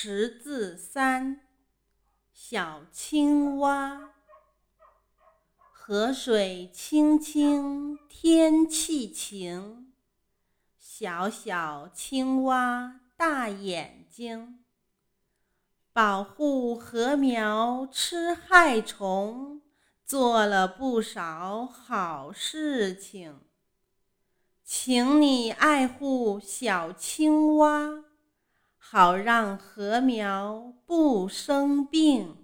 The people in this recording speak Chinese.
识字三，小青蛙。河水清清天气晴，小小青蛙大眼睛。保护禾苗吃害虫，做了不少好事情。请你爱护小青蛙。好让禾苗不生病。